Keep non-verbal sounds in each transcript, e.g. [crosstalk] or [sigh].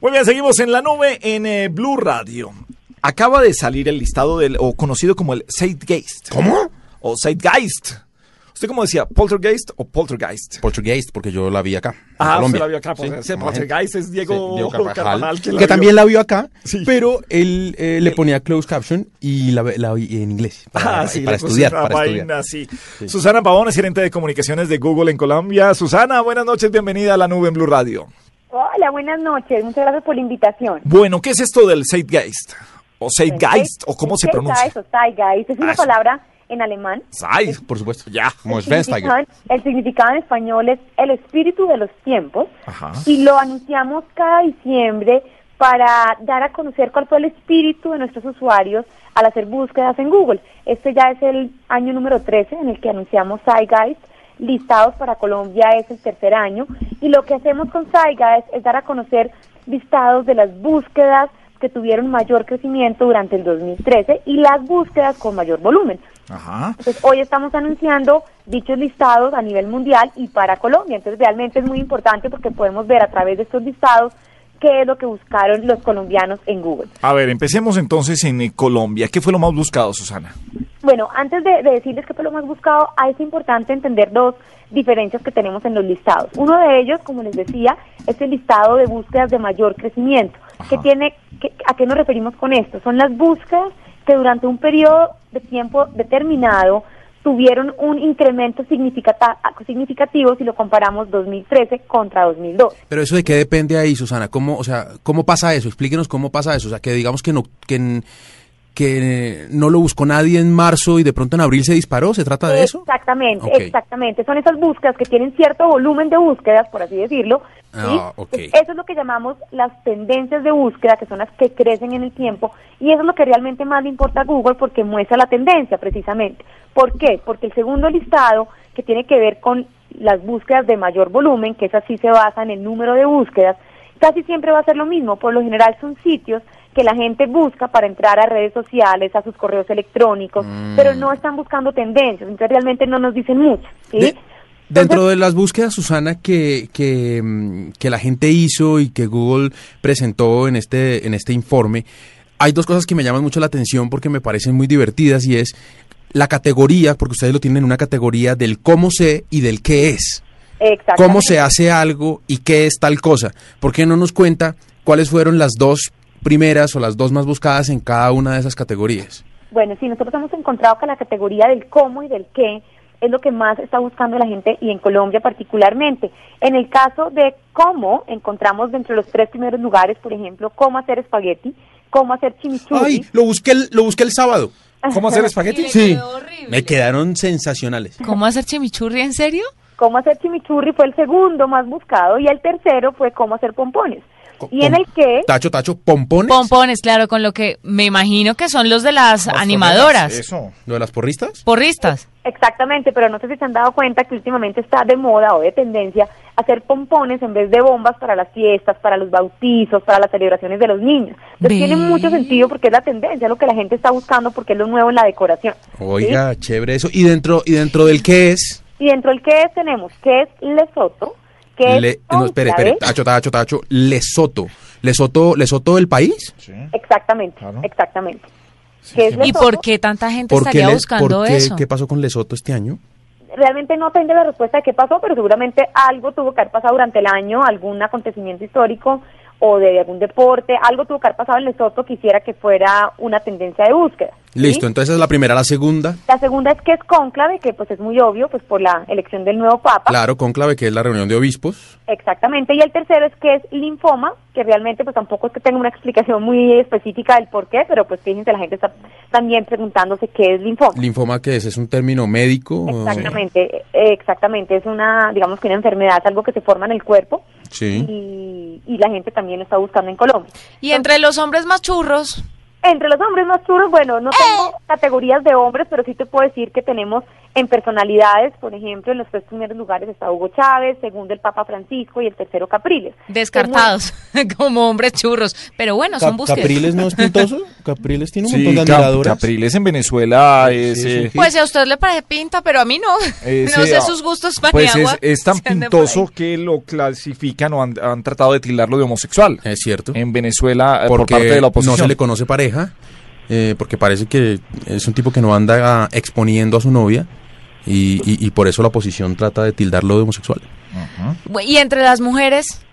Muy bien, seguimos en la nube en eh, Blue Radio. Acaba de salir el listado del, o conocido como el Zeitgeist. ¿Cómo? O Zeitgeist. ¿Usted cómo decía? ¿Poltergeist o Poltergeist? Poltergeist, porque yo la vi acá. Ah, Colombia. usted la vio acá. Sí, ese más Poltergeist es Diego, Sí, Diego Carvajal, Carvajal, que, la vio. también la vio acá, Sí. pero él eh, le ponía closed caption y la, la vi en inglés. Para, Ah, sí, para estudiar, para estudiar. sí. Susana Pavón es gerente de comunicaciones de Google en Colombia. Susana, buenas noches, bienvenida a la nube en Blue Radio. Hola, buenas noches. Muchas gracias por la invitación. Bueno, ¿qué es esto del Zeitgeist? O Zeitgeist, o cómo se pronuncia. Zeitgeist o Zeitgeist es una Ah, eso. palabra en alemán. Zeit. Por supuesto. Ya. Como El significado, el significado en español es el espíritu de los tiempos Ajá. y lo anunciamos cada diciembre para dar a conocer cuál fue el espíritu de nuestros usuarios al hacer búsquedas en Google. Este ya es el año número 13 en el que anunciamos Zeitgeist. Listados para Colombia es el tercer año y lo que hacemos con Zeitgeist es dar a conocer listados de las búsquedas que tuvieron mayor crecimiento durante el 2013 y las búsquedas con mayor volumen. Ajá. Entonces, hoy estamos anunciando dichos listados a nivel mundial y para Colombia. Entonces, realmente es muy importante porque podemos ver a través de estos listados qué es lo que buscaron los colombianos en Google. A ver, empecemos entonces en eh, Colombia. ¿Qué fue lo más buscado, Susana? Bueno, antes de, de decirles qué fue lo más buscado, ah, es importante entender dos diferencias que tenemos en los listados. Uno de ellos, como les decía, es el listado de búsquedas de mayor crecimiento. ¿Qué tiene, qué- ¿A qué nos referimos con esto? Son las búsquedas que durante un periodo de tiempo determinado tuvieron un incremento significativo si lo comparamos 2013 contra 2002. Pero eso de qué depende ahí, Susana, ¿cómo, o sea, cómo pasa eso? Explíquenos cómo pasa eso, o sea, que digamos que no, que, n- que no lo buscó nadie en marzo y de pronto en abril se disparó, ¿se trata de eso? Exactamente, exactamente. Son esas búsquedas que tienen cierto volumen de búsquedas, por así decirlo. ¿sí? Ah, Eso es lo que llamamos las tendencias de búsqueda, que son las que crecen en el tiempo, y eso es lo que realmente más le importa a Google porque muestra la tendencia, precisamente. ¿Por qué? Porque el segundo listado, que tiene que ver con las búsquedas de mayor volumen, que esas sí se basa en el número de búsquedas, casi siempre va a ser lo mismo. Por lo general son sitios que la gente busca para entrar a redes sociales, a sus correos electrónicos, Mm. pero no están buscando tendencias, entonces realmente no nos dicen mucho. ¿sí? De- dentro Entonces- de las búsquedas, Susana, que, que, mm, que la gente hizo y que Google presentó en este, en este informe, hay dos cosas que me llaman mucho la atención porque me parecen muy divertidas y es la categoría, porque ustedes lo tienen en una categoría del cómo sé y del qué es. Cómo se hace algo y qué es tal cosa. ¿Por qué no nos cuenta cuáles fueron las dos primeras o las dos más buscadas en cada una de esas categorías? Bueno, sí, nosotros hemos encontrado que la categoría del cómo y del qué es lo que más está buscando la gente y en Colombia particularmente. En el caso de cómo, encontramos dentro de los tres primeros lugares, por ejemplo, cómo hacer espagueti, cómo hacer chimichurri. Ay, lo busqué el, lo busqué el sábado. [laughs] ¿Cómo hacer espagueti? Sí, me quedaron sensacionales. ¿Cómo hacer chimichurri en serio? Cómo hacer chimichurri fue el segundo más buscado y el tercero fue cómo hacer pompones. Y en el que Tacho, tacho, pompones. Pompones, claro, con lo que me imagino que son los de las animadoras. Eso. ¿Lo de las porristas? Porristas. Exactamente, pero no sé si se han dado cuenta que últimamente está de moda o de tendencia hacer pompones en vez de bombas para las fiestas, para los bautizos, para las celebraciones de los niños. Entonces Ve. tiene mucho sentido porque es la tendencia, es lo que la gente está buscando porque es lo nuevo en la decoración. Oiga, chévere eso. Y dentro, y dentro del qué es. Y dentro del que es tenemos que es Lesoto, que Le- es no, espere, espere, tacho, tacho, tacho. Lesoto. Lesoto, Lesoto del país. Exactamente, Claro. exactamente. Que es ¿Y por qué tanta gente ¿Por qué, estaría le- buscando por qué- eso? qué pasó con Lesoto este año? realmente no tengo la respuesta de qué pasó, pero seguramente algo tuvo que haber pasado durante el año, algún acontecimiento histórico o de algún deporte, algo tuvo que haber pasado en Lesoto que hiciera que fuera una tendencia de búsqueda. Listo, entonces esa es la primera. La segunda, La segunda es que es cónclave, que pues es muy obvio, pues por la elección del nuevo papa. claro, conclave, que es la reunión de obispos. Exactamente. Y el tercero es que es linfoma, que realmente pues tampoco es que tenga una explicación muy específica del por qué, pero pues fíjense, la gente está también preguntándose qué es linfoma. Linfoma, que es? ¿Es un término médico? Exactamente, exactamente. Es una, digamos que una enfermedad, es algo que se forma en el cuerpo Sí. y, y la gente también lo está buscando en Colombia. Y entre los hombres más churros, Entre los hombres más duros, bueno, no tengo categorías de hombres, pero sí te puedo decir que tenemos en personalidades, por ejemplo, en los tres primeros lugares está Hugo Chávez, segundo el Papa Francisco y el tercero Capriles. descartados [laughs] como hombres churros. Pero bueno, son búsquedas. ¿Capriles no es pintoso? [laughs] Capriles tiene un Sí, montón de Cap- admiradoras. Capriles en Venezuela es... sí, eh, sí. Pues a usted le parece pinta, pero a mí no. eh, [laughs] no sé ah, sus gustos para Pues es, es tan pintoso que lo clasifican o han, han tratado de tildarlo de homosexual. Es cierto. En Venezuela, eh, por porque parte de la oposición. no se le conoce pareja, eh, porque parece que es un tipo que no anda exponiendo a su novia y, y- y por eso la oposición trata de tildarlo de homosexual. Y entre las mujeres,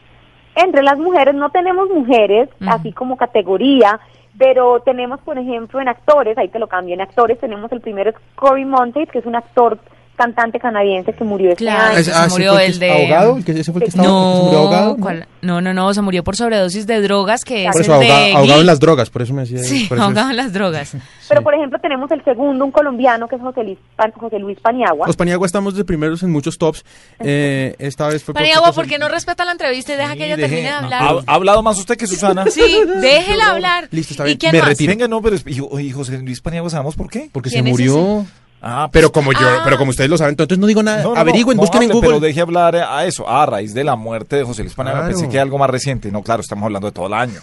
Entre las mujeres no tenemos mujeres, así como categoría, pero tenemos, por ejemplo, en actores, ahí te lo cambio, en actores tenemos el primero es Corey Monteith, que es un actor cantante canadiense que murió este Claro. año. Ese- se murió el de- ahogado? ¿El que- ¿Ese fue el que estaba, no, se murió ahogado? ¿no? ¿cuál? no, no, no, se murió por sobredosis de drogas, que Por es eso, el de ahoga- ahogado Glee. en las drogas, por eso me decía. Sí, por eso es- ahogado en las drogas. Pero, por ejemplo, tenemos el segundo, un colombiano, que es José Luis, José Luis Paniagua. Los Paniagua estamos de primeros en muchos tops. Eh, esta vez fue por Paniagua, ¿por qué no respeta la entrevista y deja que ella deje- termine de no, hablar? ¿Ha, ha hablado más usted que Susana? Sí, déjela hablar. Listo, está ¿Y bien. quién Me más? retiro. Venga, no, pero y, y José Luis Paniagua, ¿sabemos por qué? Porque se ¿Quién es murió. Ah, Pero como yo, Ah. pero como ustedes lo saben, entonces no digo nada. No, no, Averigüen, no, busquen no en Google. Pero deje hablar a eso, a raíz de la muerte de José Luis Paniagua. Claro. Pensé que algo más reciente. No, claro, estamos hablando de todo el año.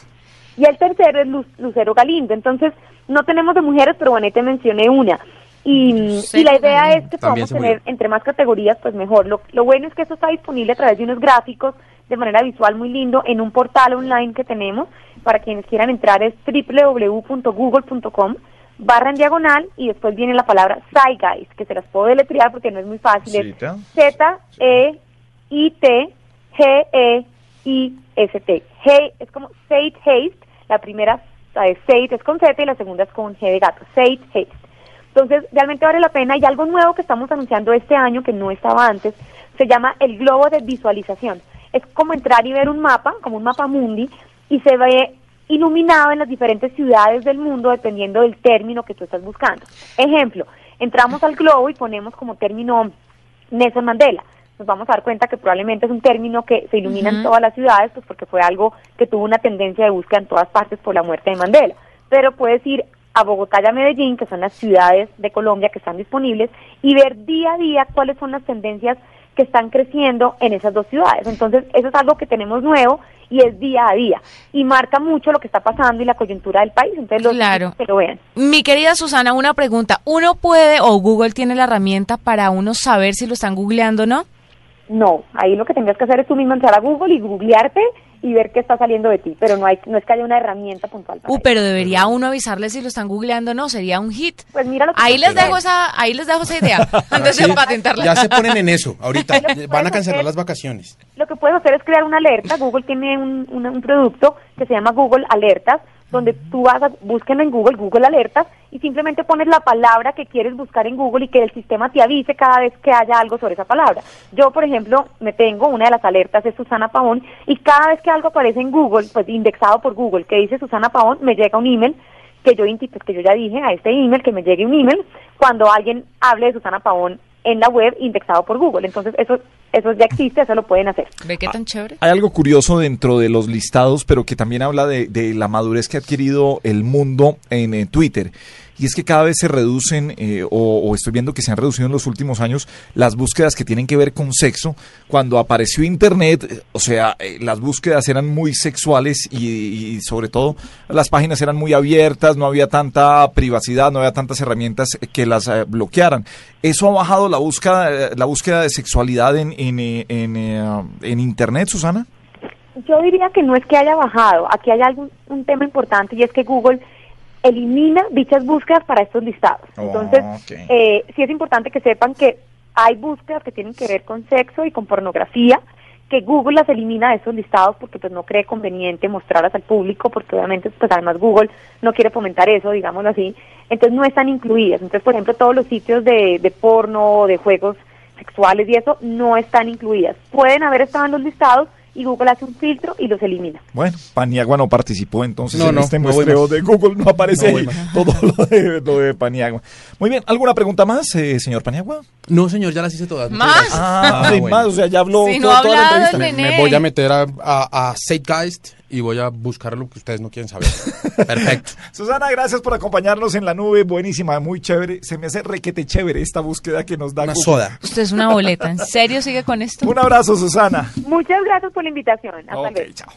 Y el tercero es Lu- Lucero Galindo. Entonces, no tenemos de mujeres, pero bueno, ahí te mencioné una. Y, y la idea es que podamos tener entre más categorías, pues mejor. Lo, lo bueno es que esto está disponible a través de unos gráficos de manera visual muy lindo en un portal online que tenemos. Para quienes quieran entrar es www.google.com barra en diagonal y después viene la palabra Zeitgeist, que se las puedo deletrear porque no es muy fácil. Es. Z-E-I-T-G-E-I-S-T. Hey, es como Haste, la primera Sate es con Z y la segunda es con G de gato, Haste. Entonces, realmente vale la pena y algo nuevo que estamos anunciando este año que no estaba antes, se llama el globo de visualización. Es como entrar y ver un mapa, como un mapa mundi, y se ve iluminado en las diferentes ciudades del mundo dependiendo del término que tú estás buscando. Ejemplo, entramos al globo y ponemos como término Nelson Mandela. Nos vamos a dar cuenta que probablemente es un término que se ilumina en todas las ciudades, pues porque fue algo que tuvo una tendencia de búsqueda en todas partes por la muerte de Mandela. Pero puedes ir a Bogotá y a Medellín, que son las ciudades de Colombia que están disponibles, y ver día a día cuáles son las tendencias que están creciendo en esas dos ciudades. Entonces, eso es algo que tenemos nuevo y es día a día. Y marca mucho lo que está pasando y la coyuntura del país. Entonces, los Claro. que lo vean. Mi querida Susana, una pregunta. ¿Uno puede o Google tiene la herramienta para uno saber si lo están googleando o no? No, ahí lo que tendrías que hacer es tú mismo entrar a Google y googlearte y ver qué está saliendo de ti, pero no hay no es que haya una herramienta puntual para Uh, eso. pero debería uno avisarle si lo están googleando o no, sería un hit. Pues mira lo que Ahí les dejo esa, ahí les dejo esa idea [laughs] antes de patentarla. Ya se ponen en eso ahorita. [laughs] Van a cancelar hacer- las vacaciones. Lo que puedes hacer es crear una alerta. Google tiene un, una- un producto que se llama Google Alertas, donde tú vas a busquen en Google, Google Alertas, y simplemente pones la palabra que quieres buscar en Google y que el sistema te avise cada vez que haya algo sobre esa palabra. Yo, por ejemplo, me tengo una de las alertas es Susana Pavón, y cada vez que algo aparece en Google, pues indexado por Google, que dice Susana Pavón, me llega un email que yo, pues, que yo ya dije a este email que me llegue un email cuando alguien hable de Susana Pavón en la web indexado por Google. Entonces, eso eso ya existe, eso lo pueden hacer. ¿Ve qué tan chévere? Hay algo curioso dentro de los listados, pero que también habla de, de la madurez que ha adquirido el mundo en, eh, Twitter. Y es que cada vez se reducen, eh, o, o estoy viendo que se han reducido en los últimos años, las búsquedas que tienen que ver con sexo. Cuando apareció Internet, eh, o sea, eh, las búsquedas eran muy sexuales y, sobre todo las páginas eran muy abiertas, no había tanta privacidad, no había tantas herramientas que las eh, bloquearan. ¿Eso ha bajado la búsqueda, eh, la búsqueda de sexualidad en, en, eh, en, eh, en Internet, Susana? Yo diría que no es que haya bajado, aquí hay algún un tema importante y es que Google elimina dichas búsquedas para estos listados. Oh, Entonces, eh, sí es importante que sepan que hay búsquedas que tienen que ver con sexo y con pornografía, que que Google las elimina de esos listados porque pues no cree conveniente mostrarlas al público porque obviamente pues además Google no quiere fomentar eso, digámoslo así, entonces no están incluidas. Entonces, por ejemplo, todos los sitios de, de porno, de juegos sexuales y eso no están incluidas. Pueden haber estado en los listados y Google hace un filtro y los elimina. Bueno, Paniagua no participó entonces No, en no, este no muestreo de Google, no aparece ahí todo lo de, lo de Paniagua. Muy bien, ¿alguna pregunta más, eh, señor Paniagua? No, señor, ya las hice todas. ¿Más? Ah, Ah, bueno. más, o sea, ya habló Sí, toda, ha toda la entrevista. me voy a meter a, a, a Zeitgeist y voy a buscar lo que ustedes no quieren saber. [laughs] Perfecto. Susana, gracias por acompañarnos en la nube, buenísima, muy chévere. Se me hace requete chévere esta búsqueda que nos da Una Google. soda. Usted es una boleta. ¿En serio sigue con esto? Un abrazo, Susana. Muchas gracias por la invitación. Hasta Ok, luego. chao.